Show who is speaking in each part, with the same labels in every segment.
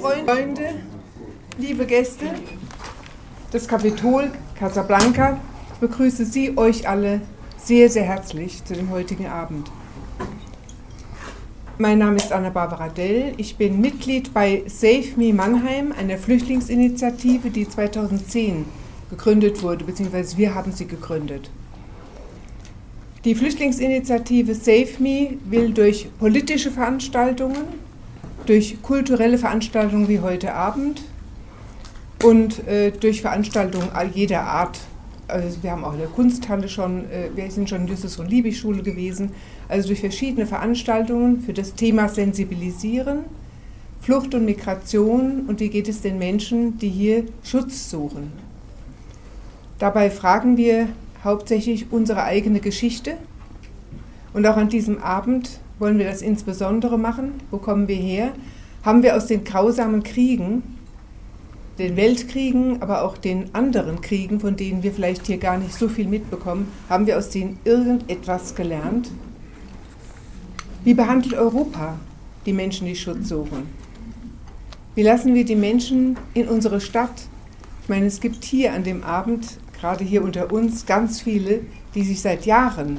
Speaker 1: Freunde, liebe Gäste, das Kapitol Casablanca begrüße Sie euch alle sehr, sehr herzlich zu dem heutigen Abend. Mein Name ist Anna-Barbara Dell. Ich bin Mitglied bei Save Me Mannheim, einer Flüchtlingsinitiative, die 2010 gegründet wurde, beziehungsweise wir haben sie gegründet. Die Flüchtlingsinitiative Save Me will durch politische Veranstaltungen, durch kulturelle Veranstaltungen wie heute Abend und äh, durch Veranstaltungen jeder Art. Also wir haben auch in der Kunsthalle schon, äh, wir sind schon in Justus und Liebig Schule gewesen, also durch verschiedene Veranstaltungen für das Thema Sensibilisieren, Flucht und Migration und wie geht es den Menschen, die hier Schutz suchen. Dabei fragen wir hauptsächlich unsere eigene Geschichte und auch an diesem Abend wollen wir das insbesondere machen? Wo kommen wir her? Haben wir aus den grausamen Kriegen, den Weltkriegen, aber auch den anderen Kriegen, von denen wir vielleicht hier gar nicht so viel mitbekommen, haben wir aus denen irgendetwas gelernt? Wie behandelt Europa die Menschen, die Schutz suchen? Wie lassen wir die Menschen in unsere Stadt? Ich meine, es gibt hier an dem Abend, gerade hier unter uns, ganz viele, die sich seit Jahren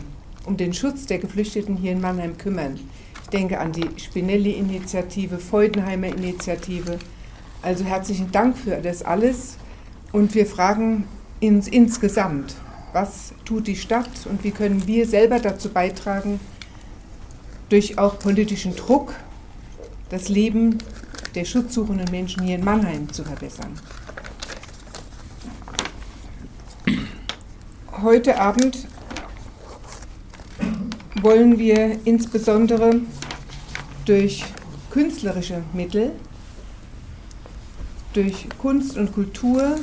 Speaker 1: um den Schutz der Geflüchteten hier in Mannheim kümmern. Ich denke an die Spinelli-Initiative, Freudenheimer Initiative. Also herzlichen Dank für das alles. Und wir fragen uns insgesamt, was tut die Stadt und wie können wir selber dazu beitragen, durch auch politischen Druck das Leben der schutzsuchenden Menschen hier in Mannheim zu verbessern. Heute Abend wollen wir insbesondere durch künstlerische Mittel, durch Kunst und Kultur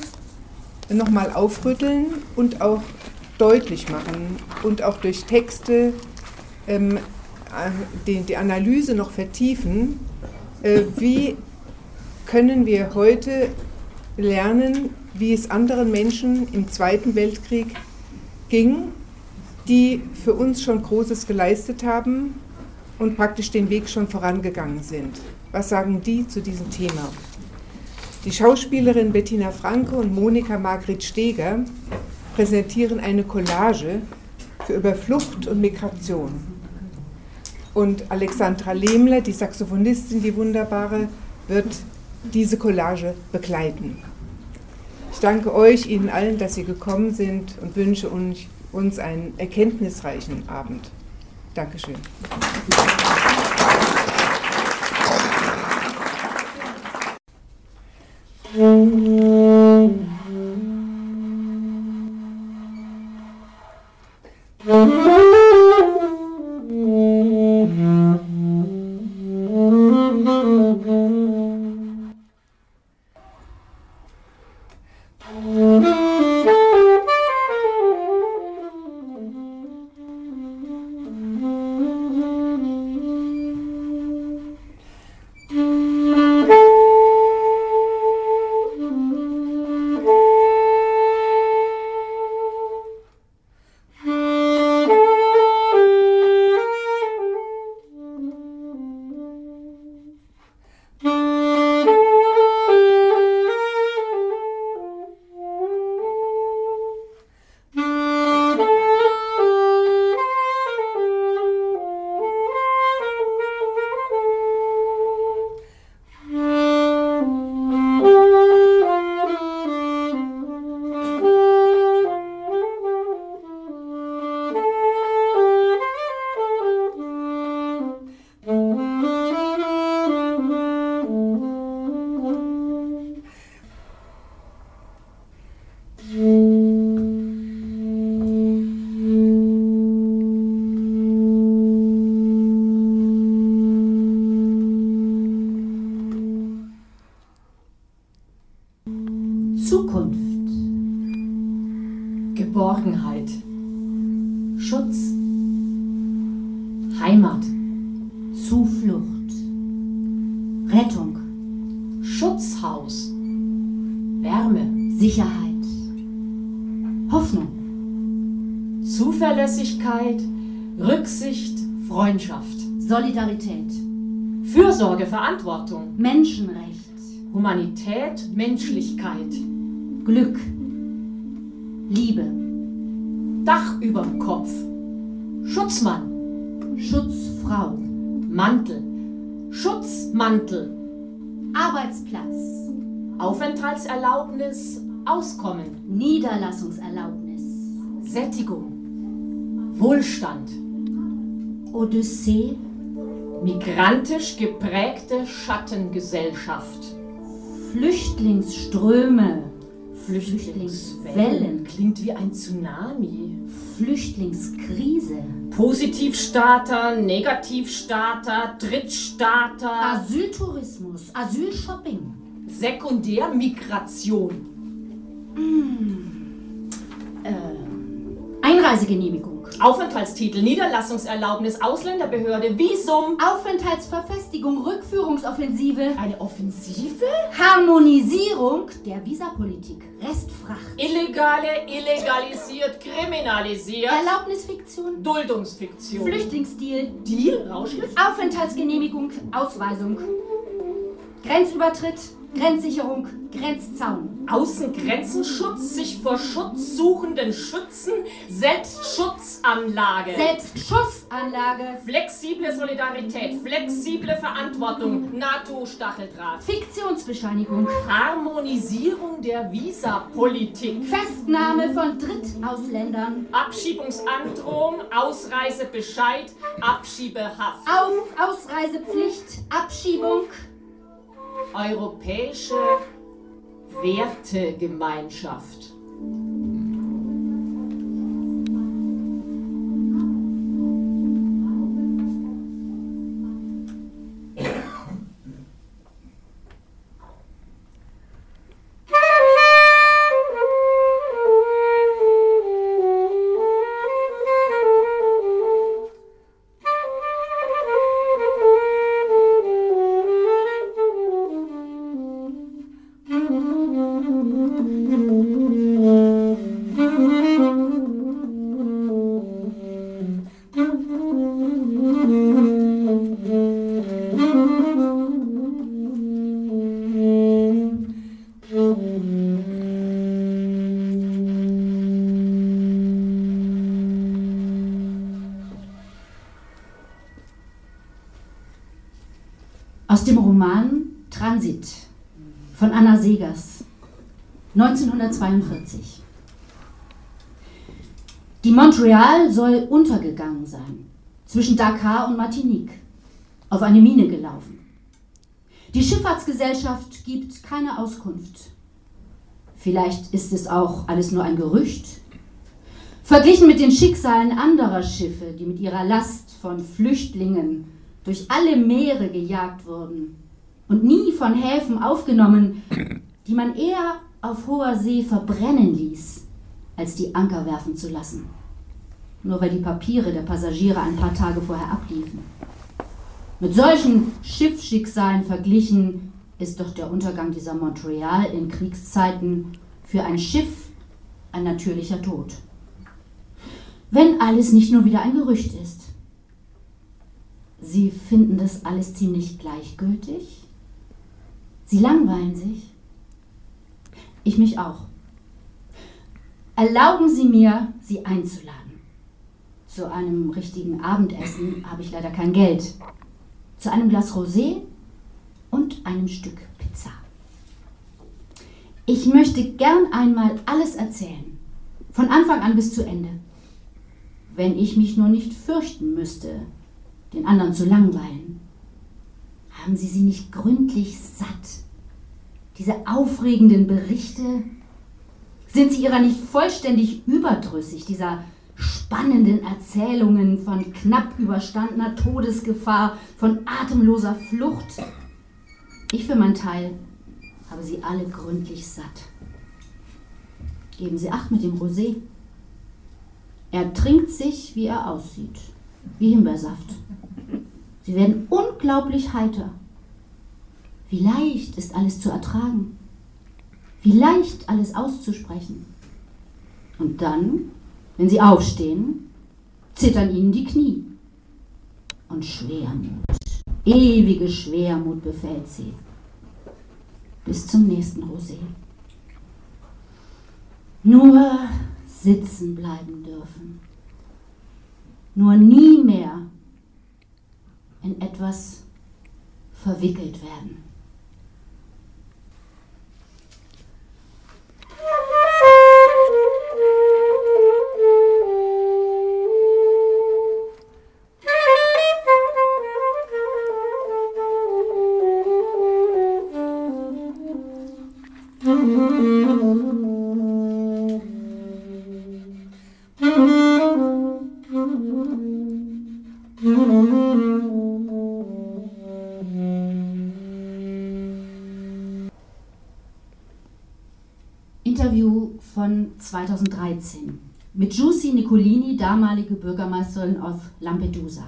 Speaker 1: nochmal aufrütteln und auch deutlich machen und auch durch Texte ähm, die, die, Analyse noch vertiefen, äh, wie können wir heute lernen, wie es anderen Menschen im Zweiten Weltkrieg ging die für uns schon Großes geleistet haben und praktisch den Weg schon vorangegangen sind. Was sagen die zu diesem Thema? Die Schauspielerin Bettina Franke und Monika Margret Steger präsentieren eine Collage für über Flucht und Migration. Und Alexandra Lehmler, die Saxophonistin, die wunderbare, wird diese Collage begleiten. Ich danke euch, Ihnen allen, dass Sie gekommen sind und wünsche uns uns einen erkenntnisreichen Abend. Dankeschön.
Speaker 2: Solidarität. Verantwortung.
Speaker 3: Menschenrecht.
Speaker 2: Humanität, Menschlichkeit,
Speaker 3: Glück, Liebe,
Speaker 2: Dach überm Kopf, Schutzmann,
Speaker 3: Schutzfrau,
Speaker 2: Mantel, Schutzmantel,
Speaker 3: Arbeitsplatz,
Speaker 2: Aufenthaltserlaubnis, Auskommen,
Speaker 3: Niederlassungserlaubnis,
Speaker 2: Sättigung, Wohlstand,
Speaker 3: Odyssee,
Speaker 2: migrantisch geprägte Schattengesellschaft,
Speaker 3: Flüchtlingsströme,
Speaker 2: Flüchtlingswellen. Klingt wie ein Tsunami.
Speaker 3: Flüchtlingskrise,
Speaker 2: Positivstarter, Negativstarter, Drittstarter,
Speaker 3: Asyltourismus, Asylshopping,
Speaker 2: Sekundärmigration,
Speaker 3: Einreisegenehmigung,
Speaker 2: Aufenthaltstitel, Niederlassungserlaubnis, Ausländerbehörde, Visum,
Speaker 3: Aufenthaltsverfestigung, Rückführungsoffensive,
Speaker 2: eine Offensive,
Speaker 3: Harmonisierung der Visapolitik, Restfracht,
Speaker 2: Illegale, illegalisiert, kriminalisiert,
Speaker 3: Erlaubnisfiktion,
Speaker 2: Duldungsfiktion,
Speaker 3: Flüchtlingsdeal,
Speaker 2: Deal, Rauschgift,
Speaker 3: Aufenthaltsgenehmigung, Ausweisung, Grenzübertritt, Grenzsicherung, Grenzzaun,
Speaker 2: Außengrenzenschutz, sich vor Schutzsuchenden schützen, Selbstschutzanlage.
Speaker 3: Selbstschussanlage,
Speaker 2: Flexible Solidarität, flexible Verantwortung, NATO-Stacheldraht.
Speaker 3: Fiktionsbescheinigung,
Speaker 2: Harmonisierung der Visapolitik.
Speaker 3: Festnahme von Drittausländern,
Speaker 2: Abschiebungsandrohung, Ausreisebescheid, Abschiebehaft.
Speaker 3: Auf Ausreisepflicht, Abschiebung,
Speaker 2: Europäische Wertegemeinschaft.
Speaker 3: Roman Transit von Anna Segers, 1942. Die Montreal soll untergegangen sein, zwischen Dakar und Martinique, auf eine Mine gelaufen. Die Schifffahrtsgesellschaft gibt keine Auskunft. Vielleicht ist es auch alles nur ein Gerücht. Verglichen mit den Schicksalen anderer Schiffe, die mit ihrer Last von Flüchtlingen durch alle Meere gejagt wurden und nie von Häfen aufgenommen, die man eher auf hoher See verbrennen ließ, als die Anker werfen zu lassen. Nur weil die Papiere der Passagiere ein paar Tage vorher abliefen. Mit solchen Schiffsschicksalen verglichen ist doch der Untergang dieser Montreal in Kriegszeiten für ein Schiff ein natürlicher Tod. Wenn alles nicht nur wieder ein Gerücht ist. Sie finden das alles ziemlich gleichgültig? Sie langweilen sich? Ich mich auch. Erlauben Sie mir, Sie einzuladen. Zu einem richtigen Abendessen habe ich leider kein Geld. Zu einem Glas Rosé und einem Stück Pizza. Ich möchte gern einmal alles erzählen. Von Anfang an bis zu Ende. Wenn ich mich nur nicht fürchten müsste, den anderen zu langweilen. Haben Sie sie nicht gründlich satt? Diese aufregenden Berichte? Sind Sie ihrer nicht vollständig überdrüssig, dieser spannenden Erzählungen von knapp überstandener Todesgefahr, von atemloser Flucht? Ich für meinen Teil habe sie alle gründlich satt. Geben Sie Acht mit dem Rosé. Er trinkt sich, wie er aussieht, wie Himbeersaft. Sie werden unglaublich heiter. Wie leicht ist alles zu ertragen. Wie leicht alles auszusprechen. Und dann, wenn Sie aufstehen, zittern Ihnen die Knie. Und Schwermut, ewige Schwermut befällt Sie. bis zum nächsten Rosé. Nur sitzen bleiben dürfen. Nur nie mehr in etwas verwickelt werden. 2013 mit Giussi Nicolini, damalige Bürgermeisterin auf Lampedusa.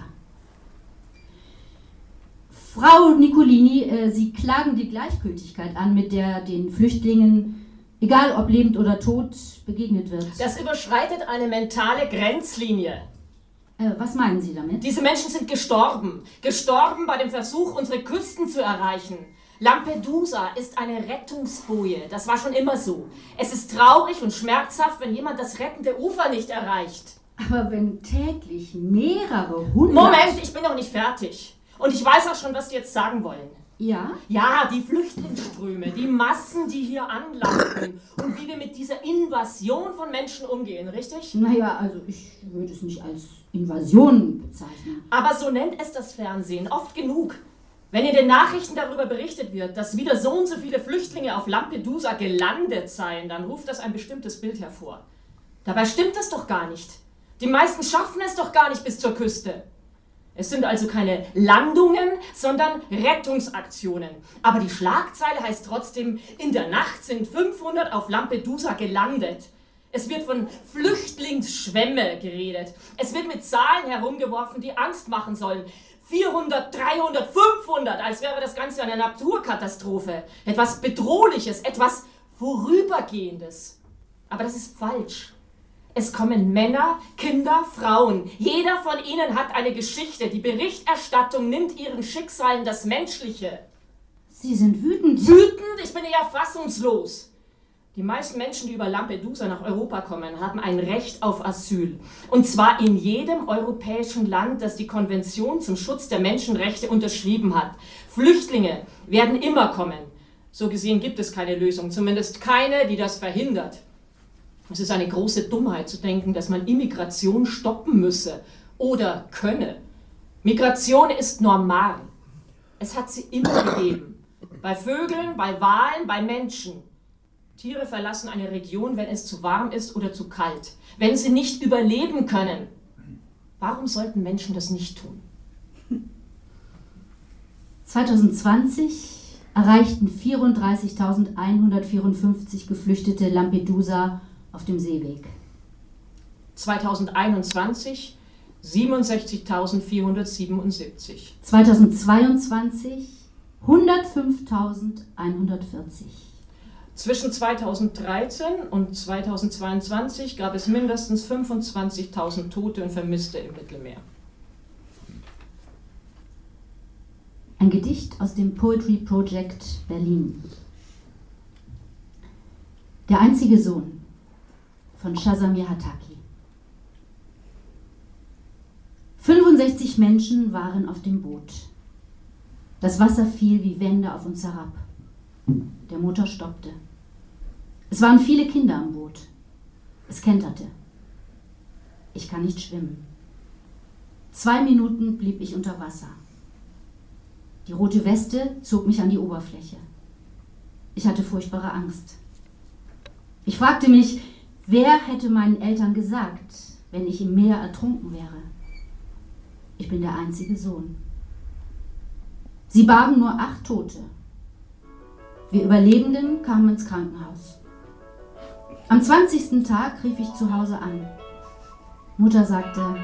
Speaker 3: Frau Nicolini, äh, Sie klagen die Gleichgültigkeit an, mit der den Flüchtlingen, egal ob lebend oder tot, begegnet wird.
Speaker 2: Das überschreitet eine mentale Grenzlinie.
Speaker 3: Äh, was meinen Sie damit?
Speaker 2: Diese Menschen sind gestorben. Gestorben bei dem Versuch, unsere Küsten zu erreichen. Lampedusa ist eine Rettungsboje. Das war schon immer so. Es ist traurig und schmerzhaft, wenn jemand das rettende Ufer nicht erreicht.
Speaker 3: Aber wenn täglich mehrere hundert...
Speaker 2: Moment, ich bin noch nicht fertig. Und ich weiß auch schon, was die jetzt sagen wollen.
Speaker 3: Ja?
Speaker 2: Ja, die Flüchtlingsströme, die Massen, die hier anlanden und wie wir mit dieser Invasion von Menschen umgehen, richtig?
Speaker 3: Naja, also ich würde es nicht als Invasion bezeichnen.
Speaker 2: Aber so nennt es das Fernsehen oft genug. Wenn in den Nachrichten darüber berichtet wird, dass wieder so und so viele Flüchtlinge auf Lampedusa gelandet seien, dann ruft das ein bestimmtes Bild hervor. Dabei stimmt das doch gar nicht. Die meisten schaffen es doch gar nicht bis zur Küste. Es sind also keine Landungen, sondern Rettungsaktionen. Aber die Schlagzeile heißt trotzdem, in der Nacht sind 500 auf Lampedusa gelandet. Es wird von Flüchtlingsschwämme geredet. Es wird mit Zahlen herumgeworfen, die Angst machen sollen. 400, 300, 500, als wäre das Ganze eine Naturkatastrophe. Etwas Bedrohliches, etwas Vorübergehendes. Aber das ist falsch. Es kommen Männer, Kinder, Frauen. Jeder von ihnen hat eine Geschichte. Die Berichterstattung nimmt ihren Schicksalen das Menschliche.
Speaker 3: Sie sind wütend.
Speaker 2: Wütend? Ich bin eher fassungslos. Die meisten Menschen, die über Lampedusa nach Europa kommen, haben ein Recht auf Asyl. Und zwar in jedem europäischen Land, das die Konvention zum Schutz der Menschenrechte unterschrieben hat. Flüchtlinge werden immer kommen. So gesehen gibt es keine Lösung, zumindest keine, die das verhindert. Es ist eine große Dummheit zu denken, dass man Immigration stoppen müsse oder könne. Migration ist normal. Es hat sie immer gegeben. Bei Vögeln, bei Walen, bei Menschen. Tiere verlassen eine Region, wenn es zu warm ist oder zu kalt, wenn sie nicht überleben können. Warum sollten Menschen das nicht tun?
Speaker 3: 2020 erreichten 34.154 Geflüchtete Lampedusa auf dem Seeweg.
Speaker 2: 2021 67.477.
Speaker 3: 2022 105.140.
Speaker 2: Zwischen 2013 und 2022 gab es mindestens 25.000 Tote und Vermisste im Mittelmeer.
Speaker 3: Ein Gedicht aus dem Poetry Project Berlin. Der einzige Sohn von Shazamir Hataki. 65 Menschen waren auf dem Boot. Das Wasser fiel wie Wände auf uns herab. Der Motor stoppte. Es waren viele Kinder am Boot. Es kenterte. Ich kann nicht schwimmen. Zwei Minuten blieb ich unter Wasser. Die rote Weste zog mich an die Oberfläche. Ich hatte furchtbare Angst. Ich fragte mich, wer hätte meinen Eltern gesagt, wenn ich im Meer ertrunken wäre? Ich bin der einzige Sohn. Sie bargen nur acht Tote. Wir Überlebenden kamen ins Krankenhaus. Am 20. Tag rief ich zu Hause an. Mutter sagte,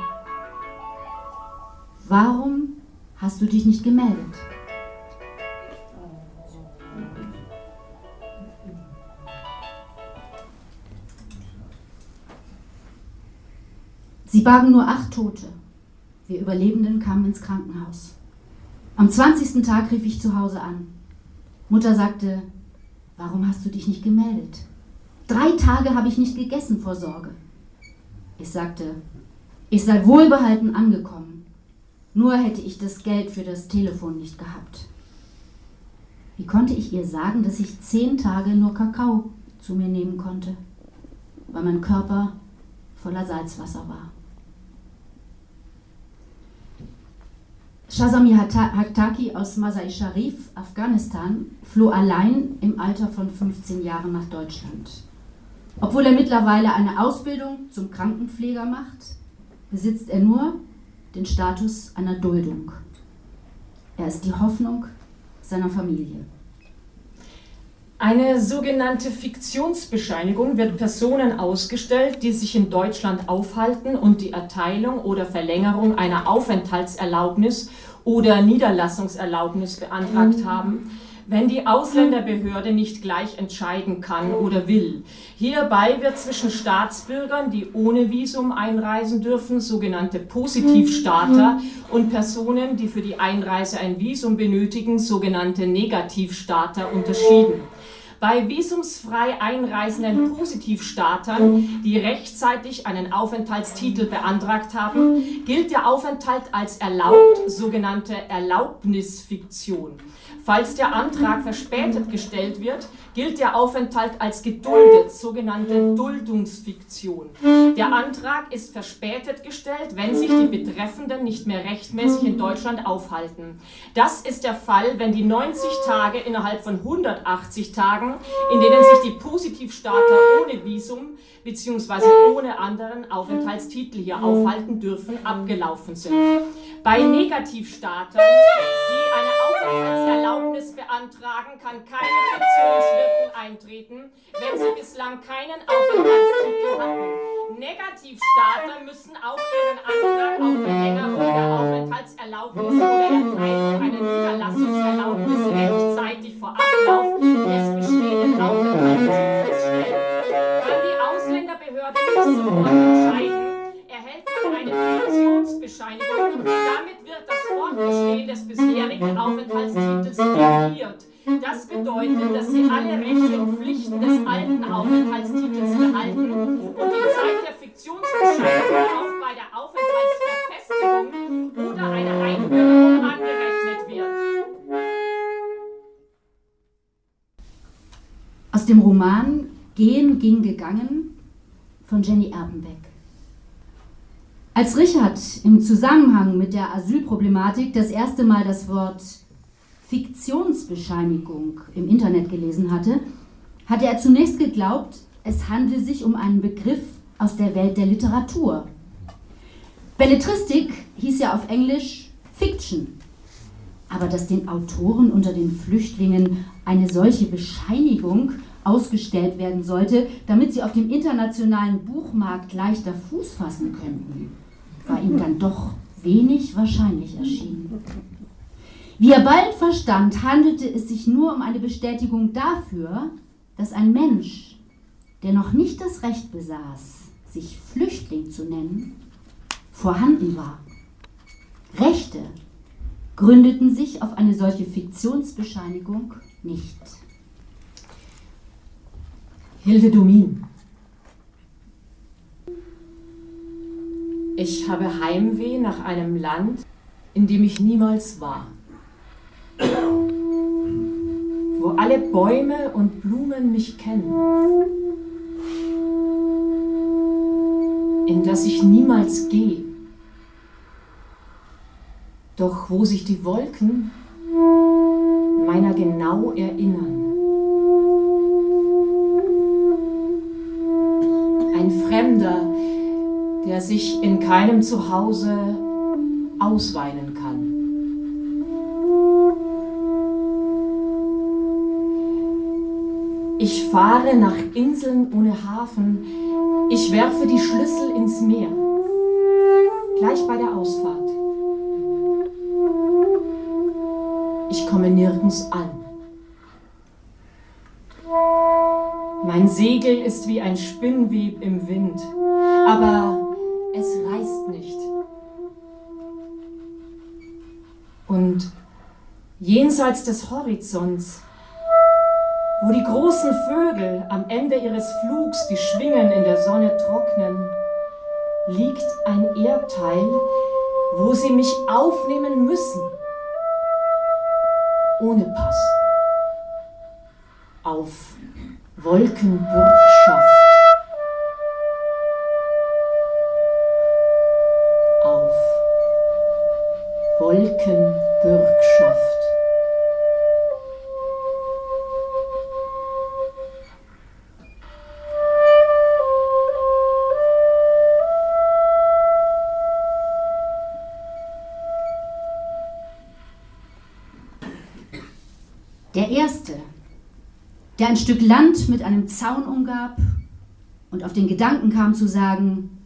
Speaker 3: warum hast du dich nicht gemeldet? Sie bargen nur acht Tote. Wir Überlebenden kamen ins Krankenhaus. Am 20. Tag rief ich zu Hause an. Mutter sagte, Warum hast du dich nicht gemeldet? Drei Tage habe ich nicht gegessen vor Sorge. Ich sagte, ich sei wohlbehalten angekommen. Nur hätte ich das Geld für das Telefon nicht gehabt. Wie konnte ich ihr sagen, dass ich zehn Tage nur Kakao zu mir nehmen konnte, weil mein Körper voller Salzwasser war? Shazami Hattaki aus Masai Sharif, Afghanistan, floh allein im Alter von 15 Jahren nach Deutschland. Obwohl er mittlerweile eine Ausbildung zum Krankenpfleger macht, besitzt er nur den Status einer Duldung. Er ist die Hoffnung seiner Familie.
Speaker 2: Eine sogenannte Fiktionsbescheinigung wird Personen ausgestellt, die sich in Deutschland aufhalten und die Erteilung oder Verlängerung einer Aufenthaltserlaubnis oder Niederlassungserlaubnis beantragt haben, wenn die Ausländerbehörde nicht gleich entscheiden kann oder will. Hierbei wird zwischen Staatsbürgern, die ohne Visum einreisen dürfen, sogenannte Positivstarter, und Personen, die für die Einreise ein Visum benötigen, sogenannte Negativstarter, unterschieden. Bei visumsfrei einreisenden Positivstartern, die rechtzeitig einen Aufenthaltstitel beantragt haben, gilt der Aufenthalt als erlaubt, sogenannte Erlaubnisfiktion. Falls der Antrag verspätet gestellt wird, gilt der Aufenthalt als geduldet, sogenannte Duldungsfiktion. Der Antrag ist verspätet gestellt, wenn sich die Betreffenden nicht mehr rechtmäßig in Deutschland aufhalten. Das ist der Fall, wenn die 90 Tage innerhalb von 180 Tagen, in denen sich die Positivstarter ohne Visum bzw. ohne anderen Aufenthaltstitel hier aufhalten dürfen, abgelaufen sind. Bei Negativstartern, die eine Aufenthaltserlaubnis beantragen, kann keine Fiktionswirkung eintreten, wenn sie bislang keinen Aufenthaltstitel hatten. Negativstarter müssen auch ihren Antrag auf Verlängerung der Aufenthaltserlaubnis oder Erteilung einer Niederlassungserlaubnis rechtzeitig vor Ablauf des bestehenden Aufenthaltstitels stellen. Kann die Ausländerbehörde nicht sofort entscheiden, erhält man eine Fiktionsbescheinigung. Damit Fortbestehen des bisherigen Aufenthaltstitels negiert. Das bedeutet, dass sie alle Rechte und Pflichten des alten Aufenthaltstitels behalten und die Zeit der Fiktionsbescheinigung auch bei der Aufenthaltsverfestigung oder einer Einbürgerung angerechnet wird.
Speaker 3: Aus dem Roman Gehen ging gegangen von Jenny Erpenbeck. Als Richard im Zusammenhang mit der Asylproblematik das erste Mal das Wort Fiktionsbescheinigung im Internet gelesen hatte, hatte er zunächst geglaubt, es handle sich um einen Begriff aus der Welt der Literatur. Belletristik hieß ja auf Englisch Fiction. Aber dass den Autoren unter den Flüchtlingen eine solche Bescheinigung ausgestellt werden sollte, damit sie auf dem internationalen Buchmarkt leichter Fuß fassen könnten war ihm dann doch wenig wahrscheinlich erschienen. Wie er bald verstand, handelte es sich nur um eine Bestätigung dafür, dass ein Mensch, der noch nicht das Recht besaß, sich Flüchtling zu nennen, vorhanden war. Rechte gründeten sich auf eine solche Fiktionsbescheinigung nicht.
Speaker 2: Hilde Domin Ich habe Heimweh nach einem Land, in dem ich niemals war. Wo alle Bäume und Blumen mich kennen. In das ich niemals gehe. Doch wo sich die Wolken meiner genau erinnern. Ein Fremder, der sich in keinem Zuhause ausweinen kann. Ich fahre nach Inseln ohne Hafen, ich werfe die Schlüssel ins Meer, gleich bei der Ausfahrt. Ich komme nirgends an. Mein Segel ist wie ein Spinnweb im Wind, aber es reißt nicht. Und jenseits des Horizonts wo die großen Vögel am Ende ihres Flugs die Schwingen in der Sonne trocknen, liegt ein Erdteil, wo sie mich aufnehmen müssen, ohne Pass, auf Wolkenbürgschaft. Auf Wolkenbürgschaft.
Speaker 3: Der erste, der ein Stück Land mit einem Zaun umgab und auf den Gedanken kam zu sagen,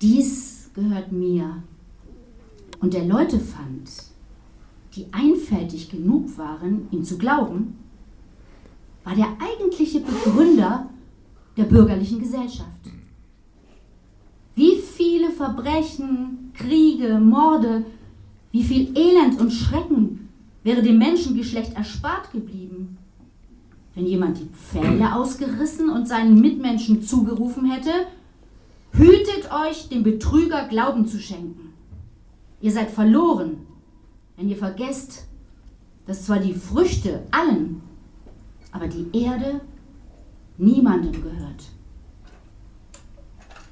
Speaker 3: dies gehört mir, und der Leute fand, die einfältig genug waren, ihm zu glauben, war der eigentliche Begründer der bürgerlichen Gesellschaft. Wie viele Verbrechen, Kriege, Morde, wie viel Elend und Schrecken wäre dem Menschengeschlecht erspart geblieben, wenn jemand die Pfähle ausgerissen und seinen Mitmenschen zugerufen hätte, hütet euch, dem Betrüger Glauben zu schenken. Ihr seid verloren, wenn ihr vergesst, dass zwar die Früchte allen, aber die Erde niemandem gehört.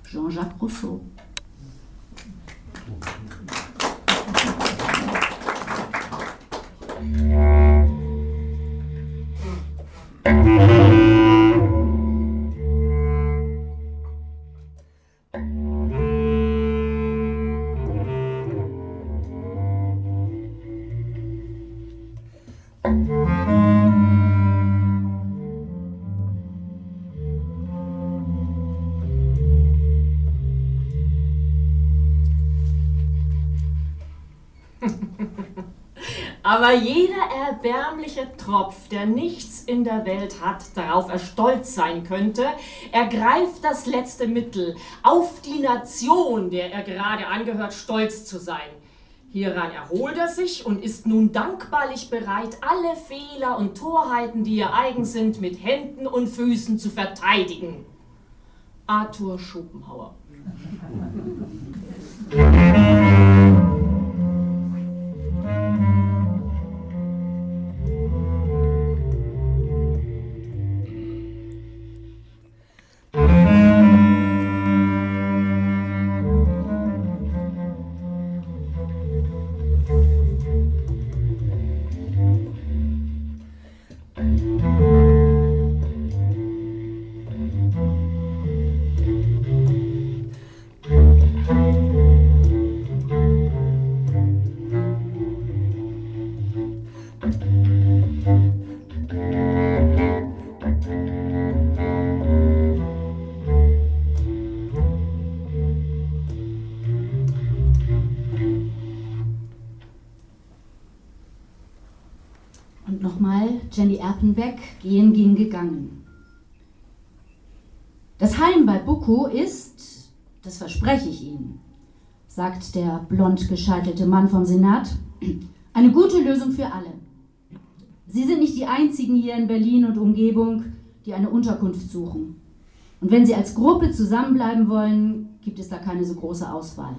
Speaker 3: Jean-Jacques Rousseau.
Speaker 2: Aber jeder erbärmliche Tropf, der nichts in der Welt hat, darauf er stolz sein könnte, ergreift das letzte Mittel, auf die Nation, der er gerade angehört, stolz zu sein. Hieran erholt er sich und ist nun dankbarlich bereit, alle Fehler und Torheiten, die ihr eigen sind, mit Händen und Füßen zu verteidigen. Arthur Schopenhauer.
Speaker 3: sagt der blond gescheitelte Mann vom Senat, eine gute Lösung für alle. Sie sind nicht die einzigen hier in Berlin und Umgebung, die eine Unterkunft suchen. Und wenn Sie als Gruppe zusammenbleiben wollen, gibt es da keine so große Auswahl.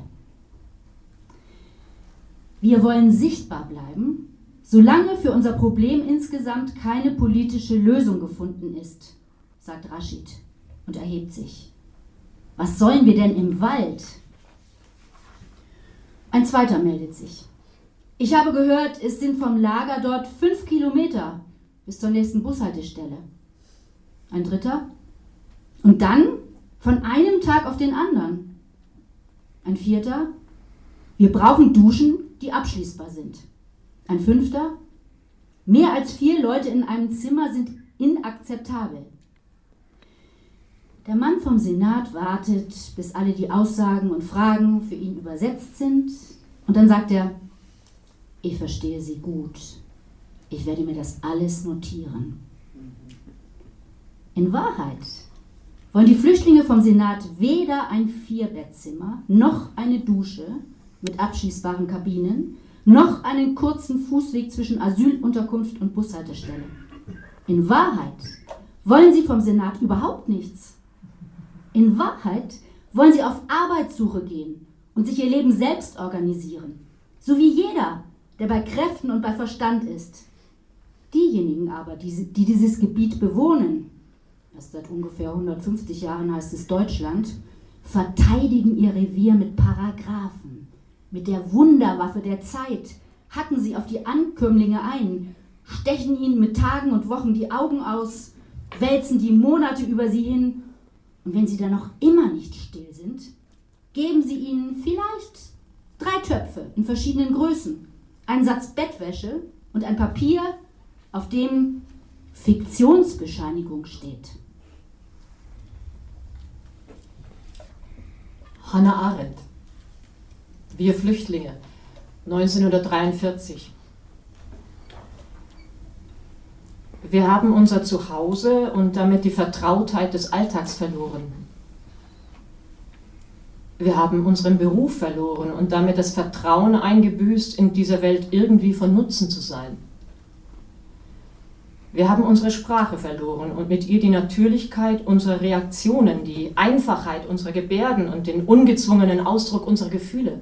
Speaker 3: Wir wollen sichtbar bleiben, solange für unser Problem insgesamt keine politische Lösung gefunden ist, sagt Rashid und erhebt sich. Was sollen wir denn im Wald? Ein zweiter meldet sich. Ich habe gehört, es sind vom Lager dort fünf Kilometer bis zur nächsten Bushaltestelle. Ein dritter. Und dann von einem Tag auf den anderen. Ein vierter. Wir brauchen Duschen, die abschließbar sind. Ein fünfter. Mehr als vier Leute in einem Zimmer sind inakzeptabel. Der Mann vom Senat wartet, bis alle die Aussagen und Fragen für ihn übersetzt sind. Und dann sagt er, ich verstehe Sie gut. Ich werde mir das alles notieren. In Wahrheit wollen die Flüchtlinge vom Senat weder ein Vierbettzimmer noch eine Dusche mit abschließbaren Kabinen noch einen kurzen Fußweg zwischen Asylunterkunft und Bushaltestelle. In Wahrheit wollen sie vom Senat überhaupt nichts. In Wahrheit wollen sie auf Arbeitssuche gehen und sich ihr Leben selbst organisieren. So wie jeder, der bei Kräften und bei Verstand ist. Diejenigen aber, die, die dieses Gebiet bewohnen, das seit ungefähr 150 Jahren heißt es Deutschland, verteidigen ihr Revier mit Paragraphen, mit der Wunderwaffe der Zeit, hacken sie auf die Ankömmlinge ein, stechen ihnen mit Tagen und Wochen die Augen aus, wälzen die Monate über sie hin, und wenn sie dann noch immer nicht still sind, geben sie ihnen vielleicht drei Töpfe in verschiedenen Größen, einen Satz Bettwäsche und ein Papier, auf dem Fiktionsbescheinigung steht.
Speaker 2: Hannah Arendt. Wir Flüchtlinge. 1943. Wir haben unser Zuhause und damit die Vertrautheit des Alltags verloren. Wir haben unseren Beruf verloren und damit das Vertrauen eingebüßt, in dieser Welt irgendwie von Nutzen zu sein. Wir haben unsere Sprache verloren und mit ihr die Natürlichkeit unserer Reaktionen, die Einfachheit unserer Gebärden und den ungezwungenen Ausdruck unserer Gefühle.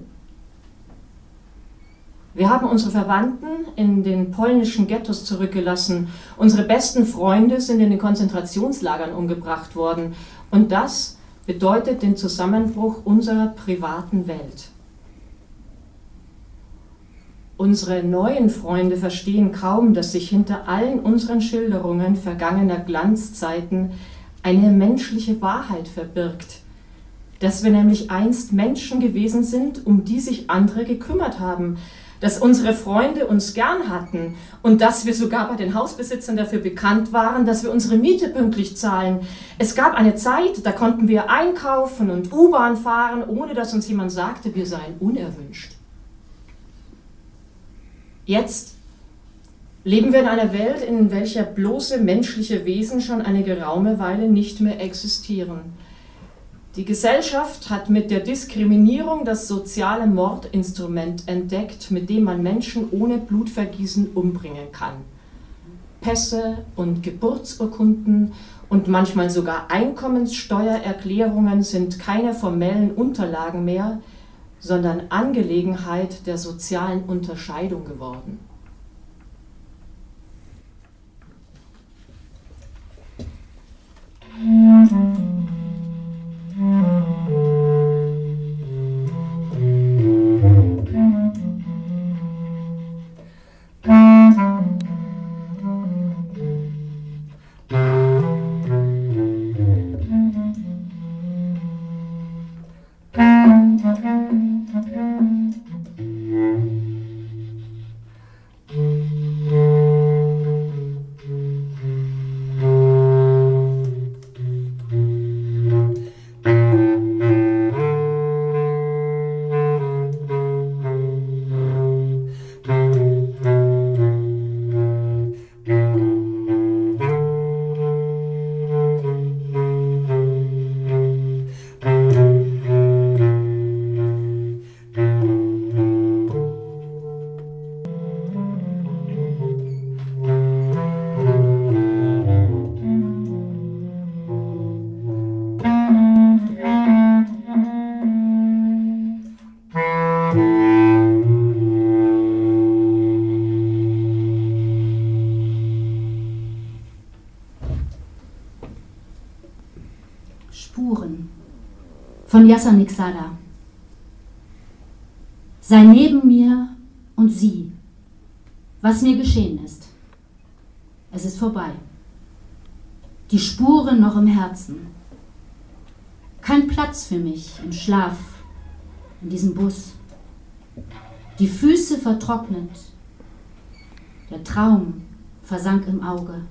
Speaker 2: Wir haben unsere Verwandten in den polnischen Ghettos zurückgelassen. Unsere besten Freunde sind in den Konzentrationslagern umgebracht worden. Und das bedeutet den Zusammenbruch unserer privaten Welt. Unsere neuen Freunde verstehen kaum, dass sich hinter allen unseren Schilderungen vergangener Glanzzeiten eine menschliche Wahrheit verbirgt. Dass wir nämlich einst Menschen gewesen sind, um die sich andere gekümmert haben, dass unsere Freunde uns gern hatten und dass wir sogar bei den Hausbesitzern dafür bekannt waren, dass wir unsere Miete pünktlich zahlen. Es gab eine Zeit, da konnten wir einkaufen und U-Bahn fahren, ohne dass uns jemand sagte, wir seien unerwünscht. Jetzt leben wir in einer Welt, in welcher bloße menschliche Wesen schon eine geraume Weile nicht mehr existieren. Die Gesellschaft hat mit der Diskriminierung das soziale Mordinstrument entdeckt, mit dem man Menschen ohne Blutvergießen umbringen kann. Pässe und Geburtsurkunden und manchmal sogar Einkommenssteuererklärungen sind keine formellen Unterlagen mehr, sondern Angelegenheit der sozialen Unterscheidung geworden. Mhm.
Speaker 3: Von Yasser Sada. Sei neben mir und sieh, was mir geschehen ist. Es ist vorbei. Die Spuren noch im Herzen. Kein Platz für mich im Schlaf in diesem Bus. Die Füße vertrocknet. Der Traum versank im Auge.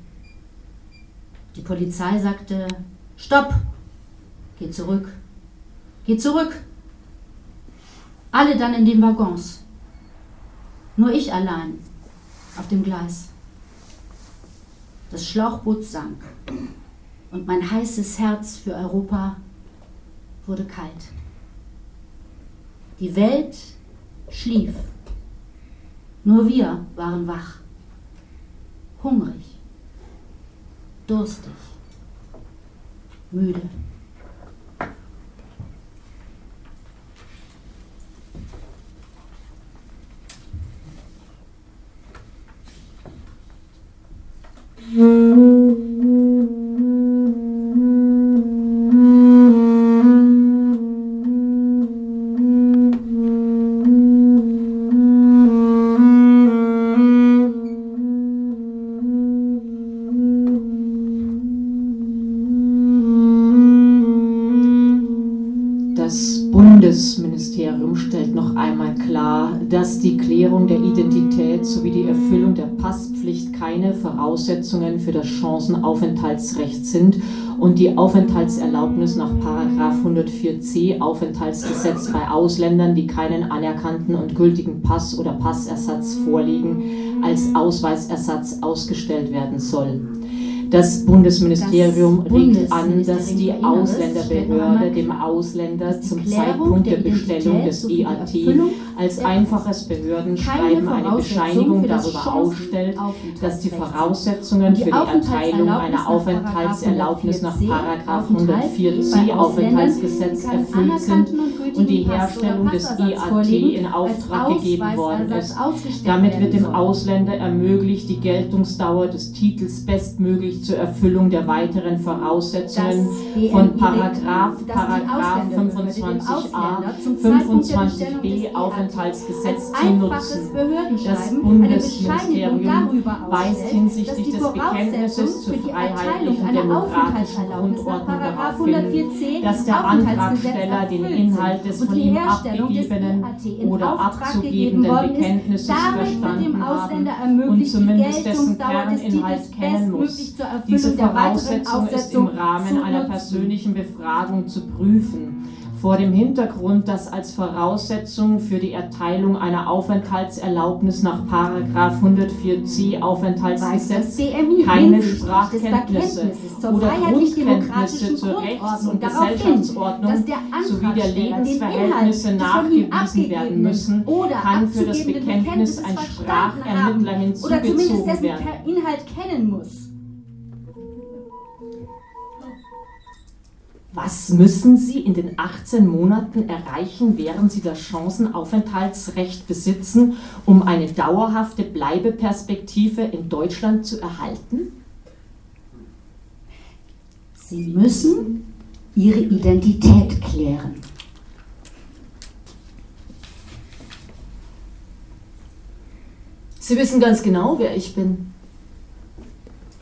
Speaker 3: Die Polizei sagte, Stopp, geh zurück. Geh zurück. Alle dann in den Waggons. Nur ich allein auf dem Gleis. Das Schlauchboot sank und mein heißes Herz für Europa wurde kalt. Die Welt schlief. Nur wir waren wach, hungrig, durstig, müde.
Speaker 2: Keine Voraussetzungen für das Chancenaufenthaltsrecht sind und die Aufenthaltserlaubnis nach 104c Aufenthaltsgesetz bei Ausländern, die keinen anerkannten und gültigen Pass oder Passersatz vorlegen, als Ausweisersatz ausgestellt werden soll. Das Bundesministerium
Speaker 3: Das
Speaker 2: regt an, dass die Ausländerbehörde dem Ausländer zum Zeitpunkt der Bestellung des EAT als einfaches Behördenschreiben eine Bescheinigung darüber ausstellt, dass die Voraussetzungen für die Erteilung einer
Speaker 3: Aufenthaltserlaubnis
Speaker 2: nach
Speaker 3: nach
Speaker 2: 104c
Speaker 3: bei
Speaker 2: Aufenthaltsgesetz erfüllt sind
Speaker 3: und
Speaker 2: die Herstellung des IAT
Speaker 3: vorliegen,
Speaker 2: in Auftrag gegeben worden ist. Damit wird dem. Ausländer ermöglicht, die Geltungsdauer des Titels bestmöglich zur Erfüllung der weiteren Voraussetzungen von
Speaker 3: dem
Speaker 2: 25a,
Speaker 3: Ausländer zum Zeitpunkt der Bestellung des
Speaker 2: 25b
Speaker 3: EAT
Speaker 2: Aufenthaltsgesetz zu
Speaker 3: einfaches
Speaker 2: nutzen. Das
Speaker 3: eine
Speaker 2: Bundesministerium weist hinsichtlich
Speaker 3: dass die
Speaker 2: des Bekenntnisses zur
Speaker 3: für die
Speaker 2: freiheitlichen demokratischen Grundordnung darauf hin,
Speaker 3: 104c
Speaker 2: dass der Antragsteller den Inhalt des von ihm abgegebenen
Speaker 3: in
Speaker 2: oder abzugebenden. Bekenntnisses verstanden haben und zumindest dessen Kerninhalt kennen muss. Diese Voraussetzung ist im Rahmen einer persönlichen Befragung zu prüfen. Vor dem Hintergrund, dass als Voraussetzung für die Erteilung einer Aufenthaltserlaubnis nach 104c
Speaker 3: Weiß
Speaker 2: Aufenthaltsgesetz keine Sprachkenntnisse oder Grundkenntnisse zur Rechts- und Gesellschaftsordnung sowie der Lebensverhältnisse nachgewiesen werden müssen,
Speaker 3: oder
Speaker 2: kann für das Bekenntnis ein Sprachermittler
Speaker 3: haben oder zumindest
Speaker 2: hinzugezogen
Speaker 3: dessen
Speaker 2: werden.
Speaker 3: Inhalt kennen muss.
Speaker 2: Was müssen Sie in den 18 Monaten erreichen, während Sie das Chancenaufenthaltsrecht besitzen, um eine dauerhafte Bleibeperspektive in Deutschland zu erhalten?
Speaker 3: Sie müssen ihre Identität klären.
Speaker 2: Sie wissen ganz genau, wer ich bin.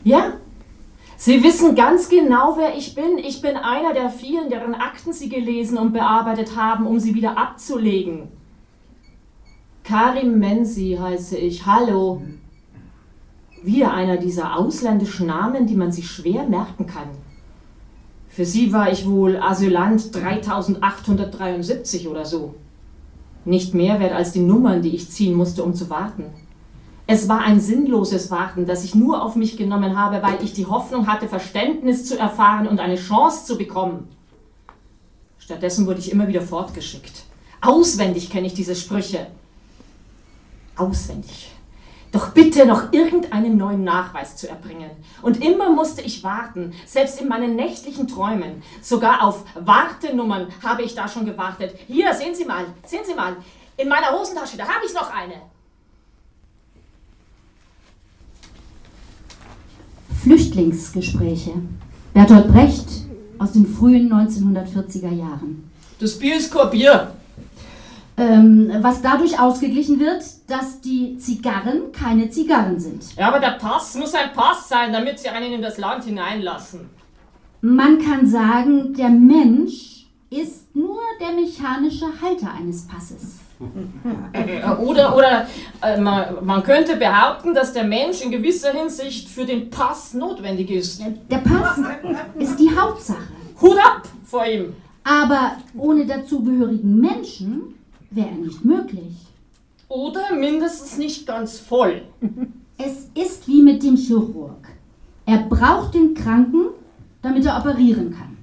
Speaker 2: Ja? Sie wissen ganz genau, wer ich bin. Ich bin einer der vielen, deren Akten Sie gelesen und bearbeitet haben, um sie wieder abzulegen. Karim Mensi heiße ich. Hallo. Wieder einer dieser ausländischen Namen, die man sich schwer merken kann. Für Sie war ich wohl Asylant 3873 oder so. Nicht mehr wert als die Nummern, die ich ziehen musste, um zu warten. Es war ein sinnloses Warten, das ich nur auf mich genommen habe, weil ich die Hoffnung hatte, Verständnis zu erfahren und eine Chance zu bekommen. Stattdessen wurde ich immer wieder fortgeschickt. Auswendig kenne ich diese Sprüche. Auswendig. Doch bitte noch irgendeinen neuen Nachweis zu erbringen. Und immer musste ich warten, selbst in meinen nächtlichen Träumen. Sogar auf Wartenummern habe ich da schon gewartet. Hier, sehen Sie mal, sehen Sie mal. In meiner Hosentasche, da habe ich noch eine.
Speaker 3: Flüchtlingsgespräche. Bertolt Brecht aus den frühen 1940er Jahren.
Speaker 2: Das Bier ist kein Bier.
Speaker 3: Ähm, was dadurch ausgeglichen wird, dass die Zigarren keine Zigarren sind.
Speaker 2: Ja, aber der Pass muss ein Pass sein, damit sie einen in das Land hineinlassen.
Speaker 3: Man kann sagen, der Mensch ist nur der mechanische Halter eines Passes.
Speaker 2: Äh, Oder, oder äh, man, man könnte behaupten, dass der Mensch in gewisser Hinsicht für den Pass notwendig ist.
Speaker 3: Der Pass ist die Hauptsache.
Speaker 2: Hut ab vor ihm.
Speaker 3: Aber ohne dazugehörigen Menschen wäre er nicht möglich.
Speaker 2: Oder mindestens nicht ganz voll.
Speaker 3: Es ist wie mit dem Chirurg. Er braucht den Kranken, damit er operieren kann.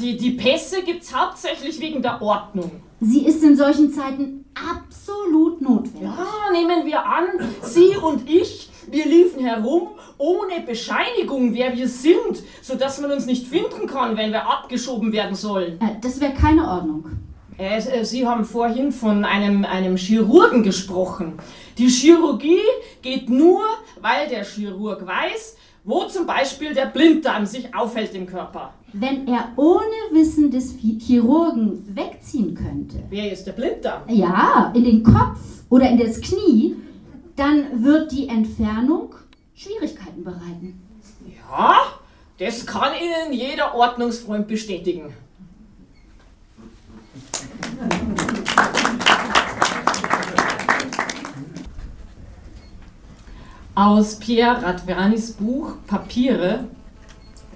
Speaker 2: Die, die Pässe gibt's hauptsächlich wegen der Ordnung.
Speaker 3: Sie ist in solchen Zeiten absolut notwendig.
Speaker 2: Ja, nehmen wir an, Sie und ich, Wir liefen herum ohne Bescheinigung, wer wir sind, sodass man uns nicht finden kann, wenn wir abgeschoben werden sollen.
Speaker 3: Äh, das wäre keine Ordnung.
Speaker 2: Äh, äh, Sie haben vorhin von einem, einem Chirurgen gesprochen. Die Chirurgie geht nur, weil der Chirurg weiß, wo zum Beispiel der Blinddarm sich aufhält im Körper.
Speaker 3: Wenn er ohne Wissen des Chirurgen wegziehen könnte.
Speaker 2: Wer ist der Blinddarm?
Speaker 3: Ja, in den Kopf oder in das Knie, dann wird die Entfernung Schwierigkeiten bereiten.
Speaker 2: Ja, das kann Ihnen jeder Ordnungsfreund bestätigen. Aus Pierre Radvernis Buch Papiere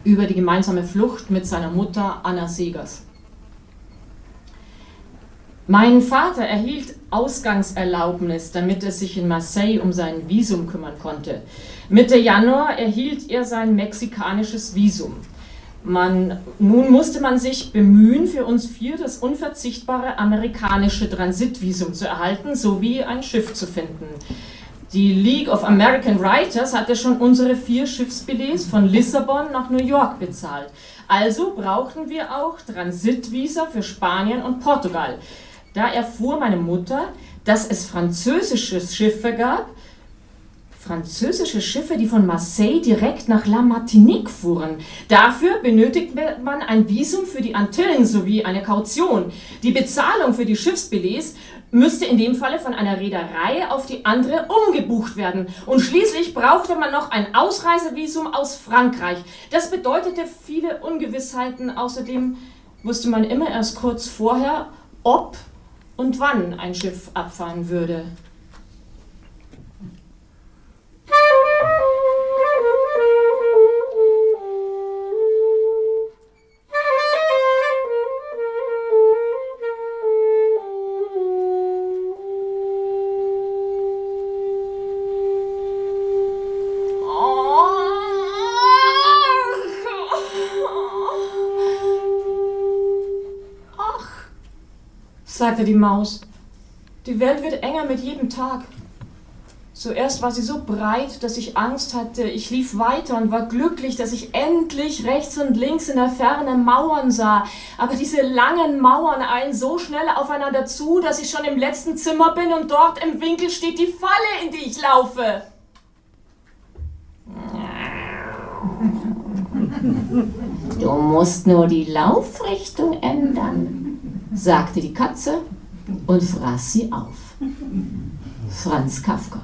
Speaker 2: über die gemeinsame Flucht mit seiner Mutter Anna Segers. Mein Vater erhielt Ausgangserlaubnis, damit er sich in Marseille um sein Visum kümmern konnte. Mitte Januar erhielt er sein mexikanisches Visum. Man, nun musste man sich bemühen, für uns vier das unverzichtbare amerikanische Transitvisum zu erhalten, sowie ein Schiff zu finden. Die League of American Writers hatte schon unsere vier Schiffsbillets von Lissabon nach New York bezahlt. Also brauchten wir auch Transitvisa für Spanien und Portugal. Da erfuhr meine Mutter, dass es französische Schiffe gab, französische Schiffe, die von Marseille direkt nach La Martinique fuhren. Dafür benötigte man ein Visum für die Antillen sowie eine Kaution. Die Bezahlung für die Schiffsbillets müsste in dem Falle von einer Reederei auf die andere umgebucht werden. Und schließlich brauchte man noch ein Ausreisevisum aus Frankreich. Das bedeutete viele Ungewissheiten. Außerdem wusste man immer erst kurz vorher, ob und wann ein Schiff abfahren würde. Sagte die Maus. Die Welt wird enger mit jedem Tag. Zuerst war sie so breit, dass ich Angst hatte. Ich lief weiter und war glücklich, dass ich endlich rechts und links in der Ferne Mauern sah. Aber diese langen Mauern eilen so schnell aufeinander zu, dass ich schon im letzten Zimmer bin und dort im Winkel steht die Falle, in die ich laufe. Du musst nur die Laufrichtung ändern, sagte die Katze und fraß sie auf. Franz Kafka.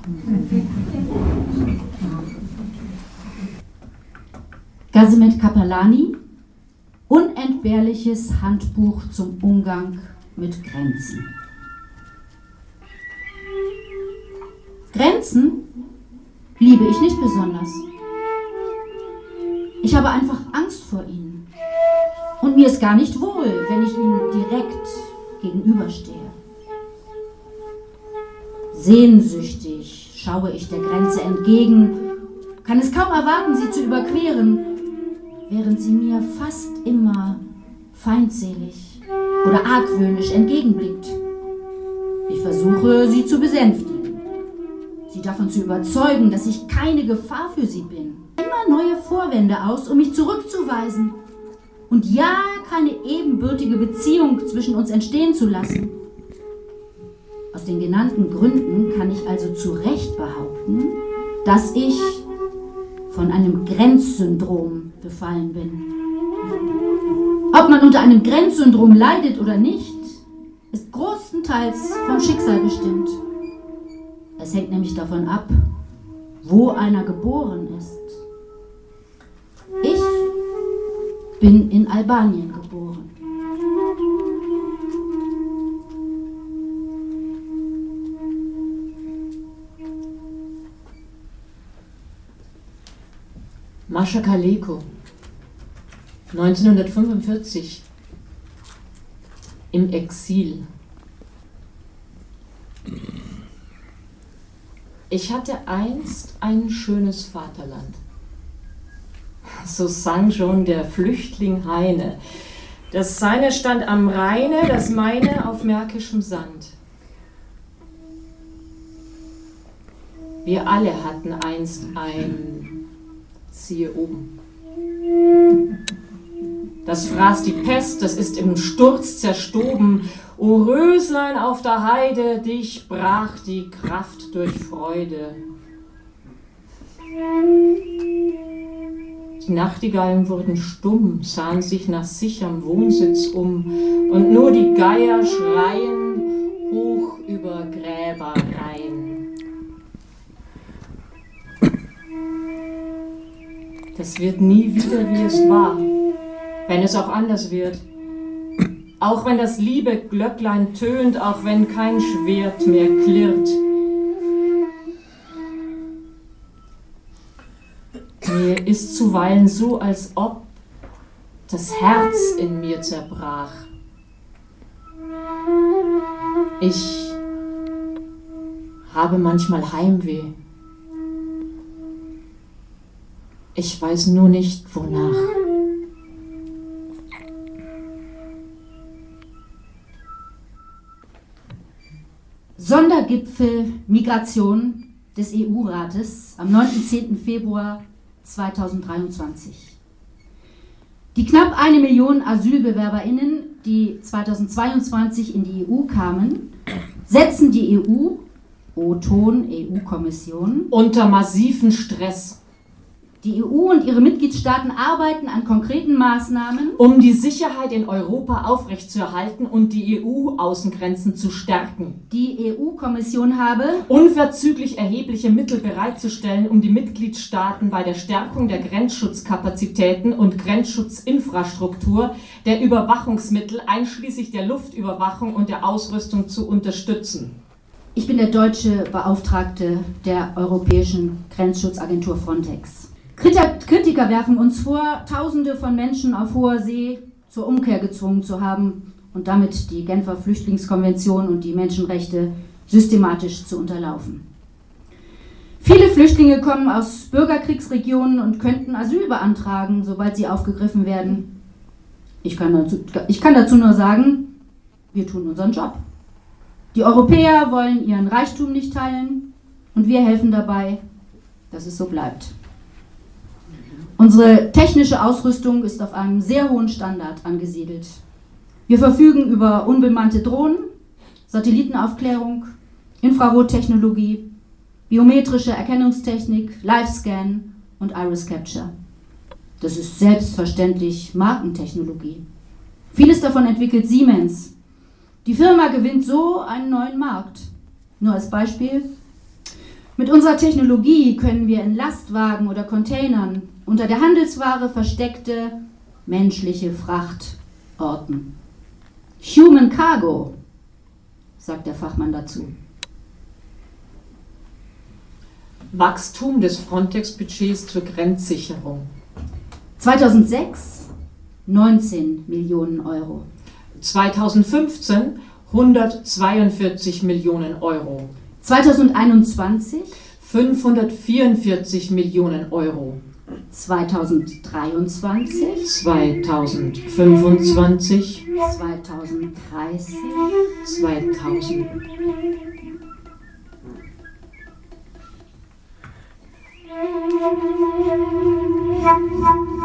Speaker 3: Gazimet Kapalani, Unentbehrliches Handbuch zum Umgang mit Grenzen. Grenzen liebe ich nicht besonders. Ich habe einfach Angst vor ihnen. Und mir ist gar nicht wohl, wenn ich ihnen direkt gegenüberstehe. Sehnsüchtig schaue ich der Grenze entgegen, kann es kaum erwarten, sie zu überqueren, während sie mir fast immer feindselig oder argwöhnisch entgegenblickt. Ich versuche, sie zu besänftigen, sie davon zu überzeugen, dass ich keine Gefahr für sie bin. Immer neue Vorwände aus, um mich zurückzuweisen und ja keine ebenbürtige Beziehung zwischen uns entstehen zu lassen. Aus den genannten Gründen kann ich also zu Recht behaupten, dass ich von einem Grenzsyndrom befallen bin. Ob man unter einem Grenzsyndrom leidet oder nicht, ist größtenteils vom Schicksal bestimmt. Es hängt nämlich davon ab, wo einer geboren ist. Bin in Albanien geboren.
Speaker 2: Mascha Kaleko, 1945, im Exil. Ich hatte einst ein schönes Vaterland. So sang schon der Flüchtling Heine. Das seine stand am Rheine, das meine auf märkischem Sand. Wir alle hatten einst ein Siehe oben. Das fraß die Pest, das ist im Sturz zerstoben. O Röslein auf der Heide, dich brach die Kraft durch Freude. Die Nachtigallen wurden stumm, sahen sich nach sicherem Wohnsitz um, und nur die Geier schreien hoch über Gräbereien. Das wird nie wieder, wie es war, wenn es auch anders wird. Auch wenn das liebe Glöcklein tönt, auch wenn kein Schwert mehr klirrt. Mir ist zuweilen so, als ob das Herz in mir zerbrach. Ich habe manchmal Heimweh. Ich weiß nur nicht, wonach.
Speaker 3: Sondergipfel Migration des EU-Rates am 9. 10. Februar 2023. Die knapp eine Million AsylbewerberInnen, die 2022 in die EU kamen, setzen die EU, O-Ton, EU-Kommission,
Speaker 2: Unter massiven Stress,
Speaker 3: die EU und ihre Mitgliedstaaten arbeiten an konkreten Maßnahmen,
Speaker 2: um die Sicherheit in Europa aufrechtzuerhalten und die EU-Außengrenzen zu stärken.
Speaker 3: die EU-Kommission habe
Speaker 2: Unverzüglich erhebliche Mittel bereitzustellen, um die Mitgliedstaaten bei der Stärkung der Grenzschutzkapazitäten und Grenzschutzinfrastruktur, der Überwachungsmittel einschließlich der Luftüberwachung und der Ausrüstung zu unterstützen.
Speaker 3: Ich bin der deutsche Beauftragte der Europäischen Grenzschutzagentur Frontex. Kritiker werfen uns vor, Tausende von Menschen auf hoher See zur Umkehr gezwungen zu haben und damit die Genfer Flüchtlingskonvention und die Menschenrechte systematisch zu unterlaufen. Viele Flüchtlinge kommen aus Bürgerkriegsregionen und könnten Asyl beantragen, sobald sie aufgegriffen werden. Ich kann dazu, ich kann dazu nur sagen, wir tun unseren Job. Die Europäer wollen ihren Reichtum nicht teilen und wir helfen dabei, dass es so bleibt. Unsere technische Ausrüstung ist auf einem sehr hohen Standard angesiedelt. Wir verfügen über unbemannte Drohnen, Satellitenaufklärung, Infrarottechnologie, biometrische Erkennungstechnik, Live-Scan und Iris Capture. Das ist selbstverständlich Markentechnologie. Vieles davon entwickelt Siemens, die Firma gewinnt so einen neuen Markt. Nur als Beispiel. Mit unserer Technologie können wir in Lastwagen oder Containern unter der Handelsware versteckte menschliche Fracht orten. Human Cargo, sagt der Fachmann dazu.
Speaker 2: Wachstum des Frontex-Budgets zur Grenzsicherung.
Speaker 3: 2006 19 Millionen Euro.
Speaker 2: 2015 142 Millionen Euro.
Speaker 3: 2021
Speaker 2: 544 Millionen Euro.
Speaker 3: 2023
Speaker 2: 2025
Speaker 3: 2030
Speaker 2: 2000.
Speaker 4: Thank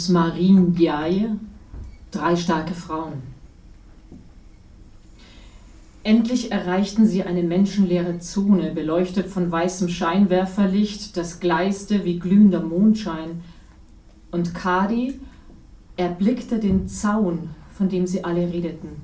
Speaker 2: Aus Marine Biaye, drei starke Frauen. Endlich erreichten sie eine menschenleere Zone, beleuchtet von weißem Scheinwerferlicht, das gleiste wie glühender Mondschein. Und Kadi erblickte den Zaun, von dem sie alle redeten.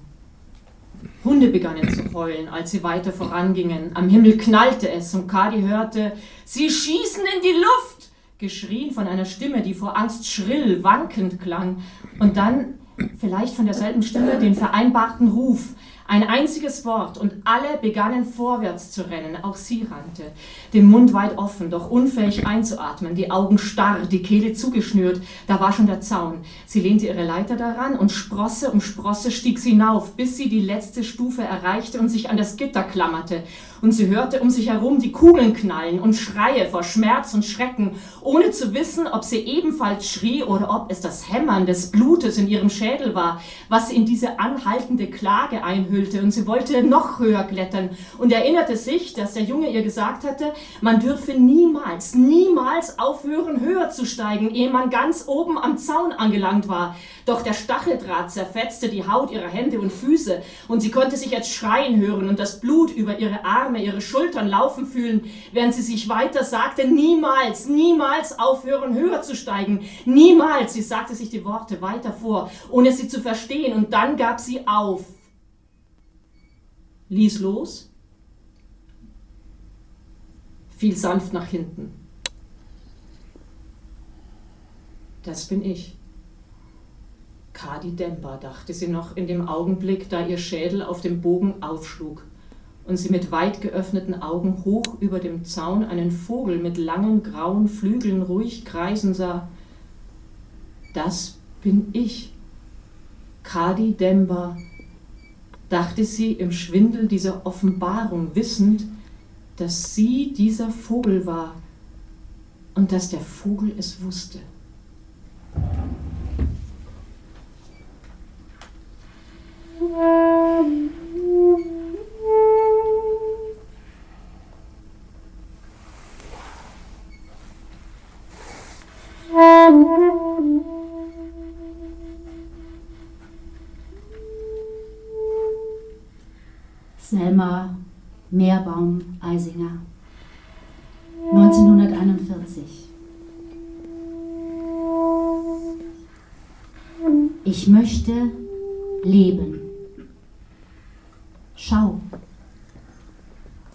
Speaker 2: Hunde begannen zu heulen, als sie weiter vorangingen. Am Himmel knallte es und Kadi hörte, sie schießen in die Luft geschrien von einer Stimme, die vor Angst schrill, wankend klang, und dann vielleicht von derselben Stimme den vereinbarten Ruf, ein einziges Wort und alle begannen vorwärts zu rennen. Auch sie rannte, den Mund weit offen, doch unfähig einzuatmen, die Augen starr, die Kehle zugeschnürt. Da war schon der Zaun. Sie lehnte ihre Leiter daran und Sprosse um Sprosse stieg sie hinauf, bis sie die letzte Stufe erreichte und sich an das Gitter klammerte und sie hörte um sich herum die Kugeln knallen und Schreie vor Schmerz und Schrecken, ohne zu wissen, ob sie ebenfalls schrie oder ob es das Hämmern des Blutes in ihrem Schädel war, was sie in diese anhaltende Klage einhüllte, und sie wollte noch höher klettern und erinnerte sich, dass der Junge ihr gesagt hatte, man dürfe niemals, niemals aufhören, höher zu steigen, ehe man ganz oben am Zaun angelangt war. Doch der Stacheldraht zerfetzte die Haut ihrer Hände und Füße, und sie konnte sich jetzt schreien hören und das Blut über ihre Arme, ihre Schultern laufen fühlen, während sie sich weiter sagte, niemals, niemals aufhören, höher zu steigen. Niemals, sie sagte sich die Worte weiter vor, ohne sie zu verstehen, und dann gab sie auf. Ließ los, fiel sanft nach hinten. Das bin ich. Kadi Demba, dachte sie noch in dem Augenblick, da ihr Schädel auf dem Bogen aufschlug und sie mit weit geöffneten Augen hoch über dem Zaun einen Vogel mit langen grauen Flügeln ruhig kreisen sah. Das bin ich. Kadi Demba, dachte sie im Schwindel dieser Offenbarung, wissend, dass sie dieser Vogel war und dass der Vogel es wusste.
Speaker 3: Meerbaum Eisinger 1941 Ich möchte leben. Schau,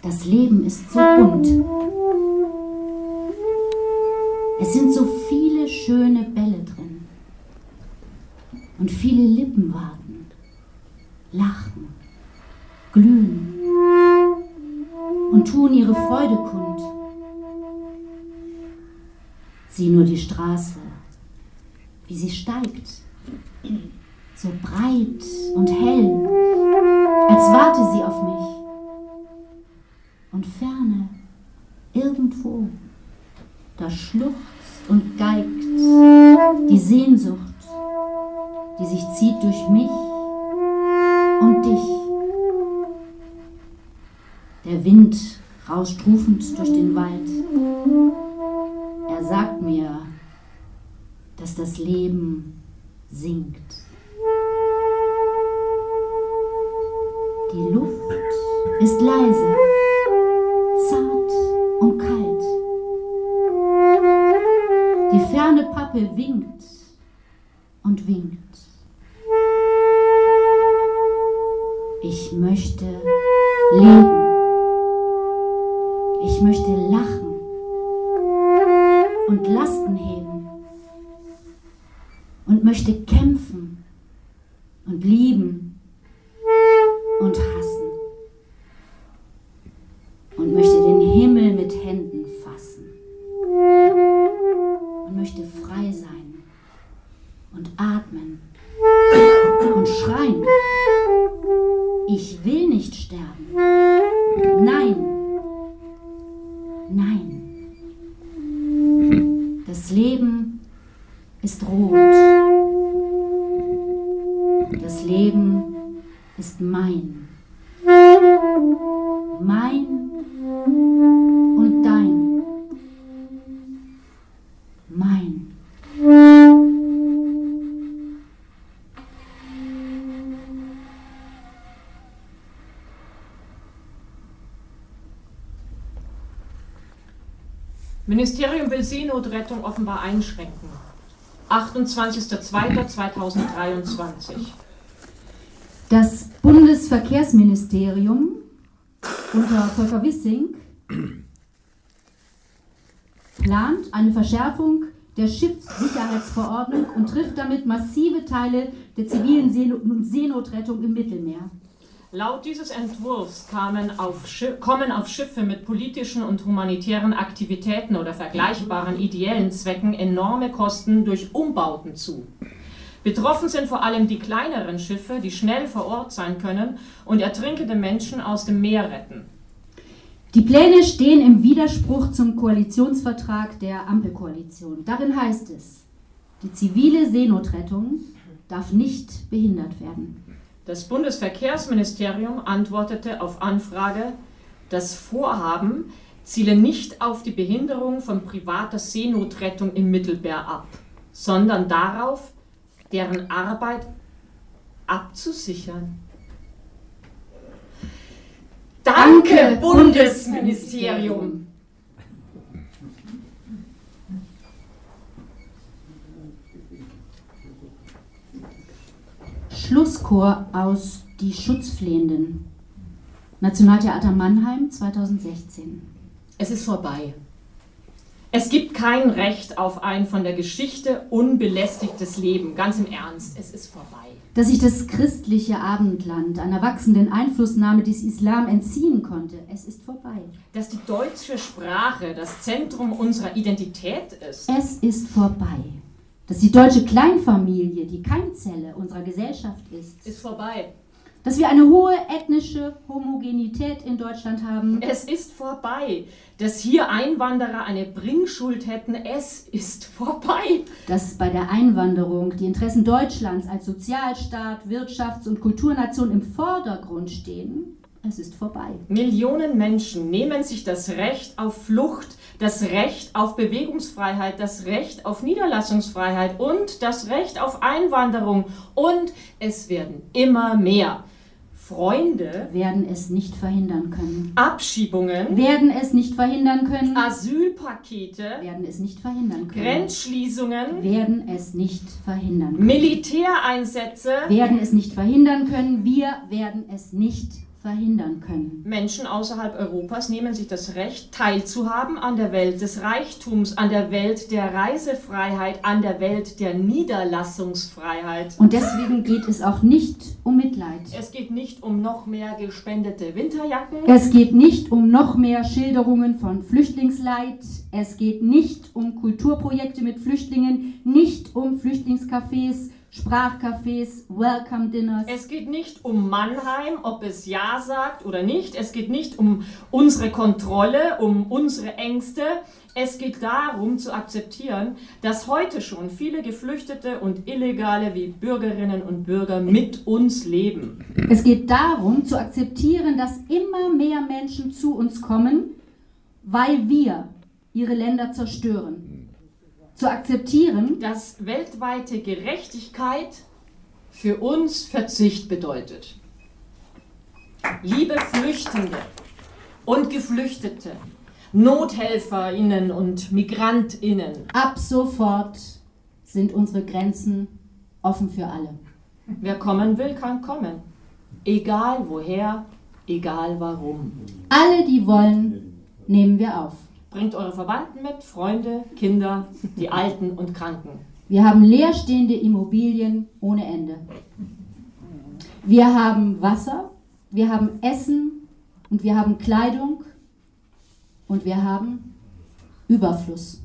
Speaker 3: das Leben ist so bunt. Es sind so viele schöne Bälle drin und viele Lippen warten, lachen, glühen tun ihre Freude kund. Sieh nur die Straße, wie sie steigt so breit und hell, als warte sie auf mich. Und ferne, irgendwo, da schluchzt und geigt die Sehnsucht, die sich zieht durch mich und dich. Der Wind rauscht rufend durch den Wald. Er sagt mir, dass das Leben singt. Die Luft ist leise, zart und kalt. Die ferne Pappe winkt und winkt.
Speaker 2: Ministerium will Seenotrettung offenbar einschränken. 28.02.2023.
Speaker 3: Das Bundesverkehrsministerium unter Volker Wissing plant eine Verschärfung der Schiffssicherheitsverordnung und trifft damit massive Teile der zivilen Seenotrettung im Mittelmeer.
Speaker 2: Laut dieses Entwurfs auf kommen auf Schiffe mit politischen und humanitären Aktivitäten oder vergleichbaren ideellen Zwecken enorme Kosten durch Umbauten zu. Betroffen sind vor allem die kleineren Schiffe, die schnell vor Ort sein können und ertrinkende Menschen aus dem Meer retten.
Speaker 3: Die Pläne stehen im Widerspruch zum Koalitionsvertrag der Ampelkoalition. Darin heißt es, die zivile Seenotrettung darf nicht behindert werden.
Speaker 2: Das Bundesverkehrsministerium antwortete auf Anfrage, das Vorhaben ziele nicht auf die Behinderung von privater Seenotrettung im Mittelmeer ab, sondern darauf, deren Arbeit abzusichern. Danke, Danke Bundesministerium!
Speaker 3: Schlusschor aus Die Schutzflehenden. Nationaltheater Mannheim 2016.
Speaker 2: Es ist vorbei. Es gibt kein Recht auf ein von der Geschichte unbelästigtes Leben. Ganz im Ernst, es ist vorbei.
Speaker 3: Dass sich das christliche Abendland einer wachsenden Einflussnahme des Islam entziehen konnte, es ist vorbei.
Speaker 2: Dass die deutsche Sprache das Zentrum unserer Identität ist.
Speaker 3: Es ist vorbei. Dass die deutsche Kleinfamilie die Keimzelle unserer Gesellschaft ist.
Speaker 2: Ist vorbei
Speaker 3: dass wir eine hohe ethnische Homogenität in Deutschland haben.
Speaker 2: Es ist vorbei. Dass hier Einwanderer eine Bringschuld hätten, es ist vorbei.
Speaker 3: Dass bei der Einwanderung die Interessen Deutschlands als Sozialstaat, Wirtschafts- und Kulturnation im Vordergrund stehen, es ist vorbei.
Speaker 2: Millionen Menschen nehmen sich das Recht auf Flucht, das Recht auf Bewegungsfreiheit, das Recht auf Niederlassungsfreiheit und das Recht auf Einwanderung. Und es werden immer mehr. Freunde
Speaker 3: werden es nicht verhindern können.
Speaker 2: Abschiebungen
Speaker 3: werden es nicht verhindern können.
Speaker 2: Asylpakete
Speaker 3: werden es nicht verhindern können.
Speaker 2: Grenzschließungen
Speaker 3: werden es nicht verhindern können.
Speaker 2: Militäreinsätze
Speaker 3: werden es nicht verhindern können. Wir werden es nicht verhindern können.
Speaker 2: Menschen außerhalb Europas nehmen sich das Recht, teilzuhaben an der Welt des Reichtums, an der Welt der Reisefreiheit, an der Welt der Niederlassungsfreiheit.
Speaker 3: Und deswegen geht es auch nicht um Mitleid.
Speaker 2: Es geht nicht um noch mehr gespendete Winterjacken.
Speaker 3: Es geht nicht um noch mehr Schilderungen von Flüchtlingsleid. Es geht nicht um Kulturprojekte mit Flüchtlingen, nicht um Flüchtlingscafés Sprachcafés, Welcome Dinners.
Speaker 2: Es geht nicht um Mannheim, ob es Ja sagt oder nicht. Es geht nicht um unsere Kontrolle, um unsere Ängste. Es geht darum zu akzeptieren, dass heute schon viele Geflüchtete und Illegale wie Bürgerinnen und Bürger mit uns leben.
Speaker 3: Es geht darum zu akzeptieren, dass immer mehr Menschen zu uns kommen, weil wir ihre Länder zerstören zu akzeptieren,
Speaker 2: dass weltweite Gerechtigkeit für uns Verzicht bedeutet. Liebe Flüchtende und Geflüchtete, Nothelferinnen und Migrantinnen.
Speaker 3: Ab sofort sind unsere Grenzen offen für alle.
Speaker 2: Wer kommen will, kann kommen. Egal woher, egal warum.
Speaker 3: Alle, die wollen, nehmen wir auf.
Speaker 2: Bringt eure Verwandten mit, Freunde, Kinder, die Alten und Kranken.
Speaker 3: Wir haben leerstehende Immobilien ohne Ende. Wir haben Wasser, wir haben Essen und wir haben Kleidung und wir haben Überfluss.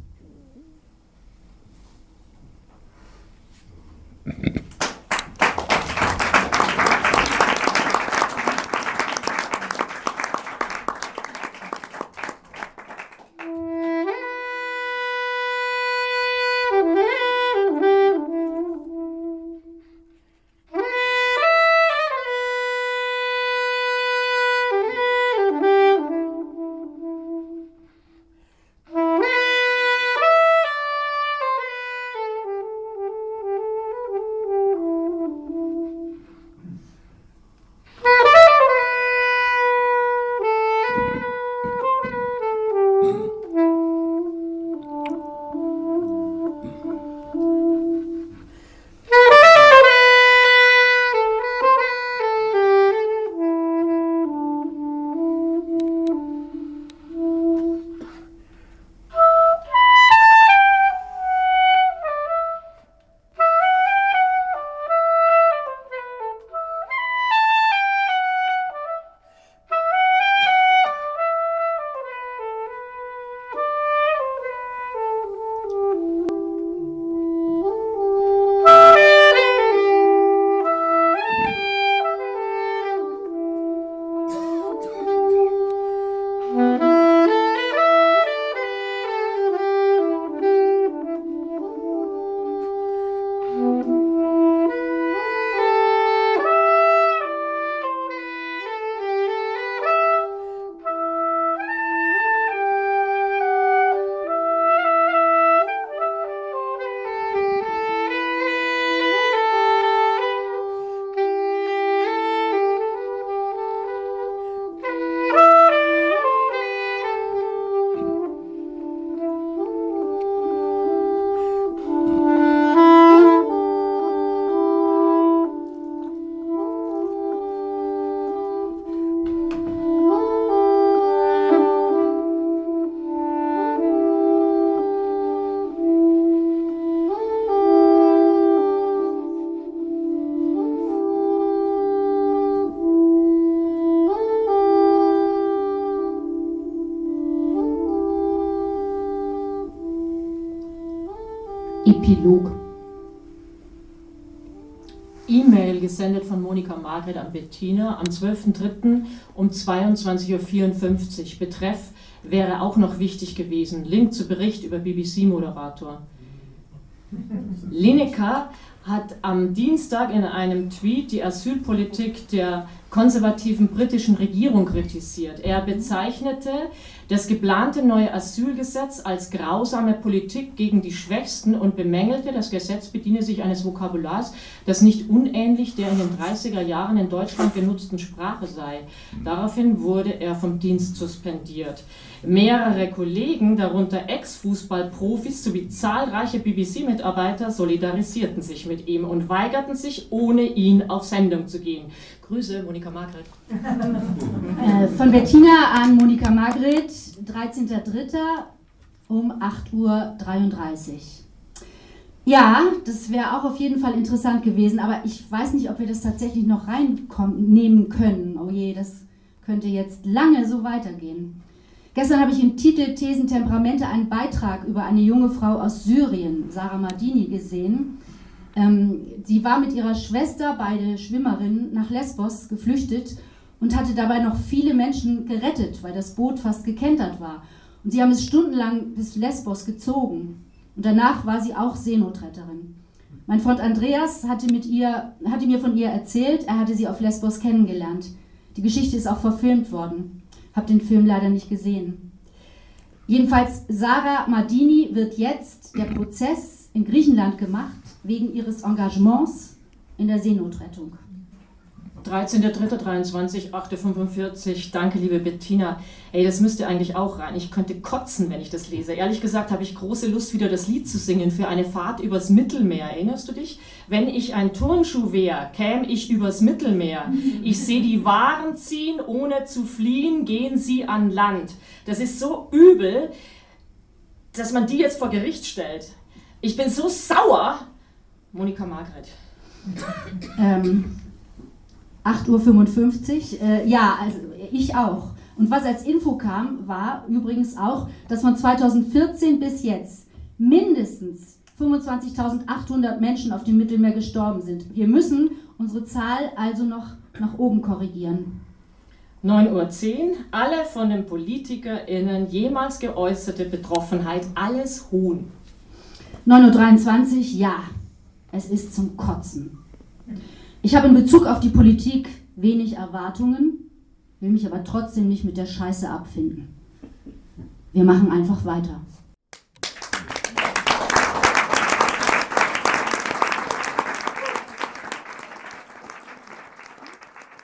Speaker 3: Epilog.
Speaker 2: E-Mail gesendet von Monika Margret an Bettina am 12.03. um 22.54 Uhr. Betreff wäre auch noch wichtig gewesen. Link zu Bericht über BBC-Moderator. Lineker hat am Dienstag in einem Tweet die Asylpolitik der konservativen britischen Regierung kritisiert. Er bezeichnete das geplante neue Asylgesetz als grausame Politik gegen die Schwächsten und bemängelte, das Gesetz bediene sich eines Vokabulars, das nicht unähnlich der in den 30er Jahren in Deutschland genutzten Sprache sei. Daraufhin wurde er vom Dienst suspendiert. Mehrere Kollegen, darunter Ex-Fußballprofis sowie zahlreiche BBC-Mitarbeiter, solidarisierten sich mit ihm und weigerten sich, ohne ihn auf Sendung zu gehen. Grüße, Monika Margret.
Speaker 3: Äh, von Bettina an Monika Margret, 13.03. um 8.33 Uhr. Ja, das wäre auch auf jeden Fall interessant gewesen, aber ich weiß nicht, ob wir das tatsächlich noch reinnehmen können. Oh je, das könnte jetzt lange so weitergehen. Gestern habe ich im Titel Thesen Temperamente einen Beitrag über eine junge Frau aus Syrien, Sarah Mardini, gesehen. Ähm, sie war mit ihrer Schwester, beide Schwimmerinnen, nach Lesbos geflüchtet und hatte dabei noch viele Menschen gerettet, weil das Boot fast gekentert war. Und sie haben es stundenlang bis Lesbos gezogen. Und danach war sie auch Seenotretterin. Mein Freund Andreas hatte, mit ihr, hatte mir von ihr erzählt, er hatte sie auf Lesbos kennengelernt. Die Geschichte ist auch verfilmt worden. Habe den Film leider nicht gesehen. Jedenfalls, Sarah Mardini wird jetzt der Prozess in Griechenland gemacht wegen ihres Engagements in der Seenotrettung.
Speaker 2: 13.03.23, 8.45 Danke, liebe Bettina. Ey, das müsste eigentlich auch rein. Ich könnte kotzen, wenn ich das lese. Ehrlich gesagt habe ich große Lust, wieder das Lied zu singen für eine Fahrt übers Mittelmeer. Erinnerst du dich? Wenn ich ein Turnschuh wäre, käme ich übers Mittelmeer. Ich sehe die Waren ziehen, ohne zu fliehen, gehen sie an Land. Das ist so übel, dass man die jetzt vor Gericht stellt. Ich bin so sauer. Monika Margret.
Speaker 3: Ähm, 8.55 Uhr. Äh, ja, also ich auch. Und was als Info kam, war übrigens auch, dass von 2014 bis jetzt mindestens 25.800 Menschen auf dem Mittelmeer gestorben sind. Wir müssen unsere Zahl also noch nach oben korrigieren.
Speaker 2: 9.10 Uhr, alle von den PolitikerInnen jemals geäußerte Betroffenheit, alles Hohn.
Speaker 3: 9.23 Uhr, ja, es ist zum Kotzen. Ich habe in Bezug auf die Politik wenig Erwartungen, will mich aber trotzdem nicht mit der Scheiße abfinden. Wir machen einfach weiter.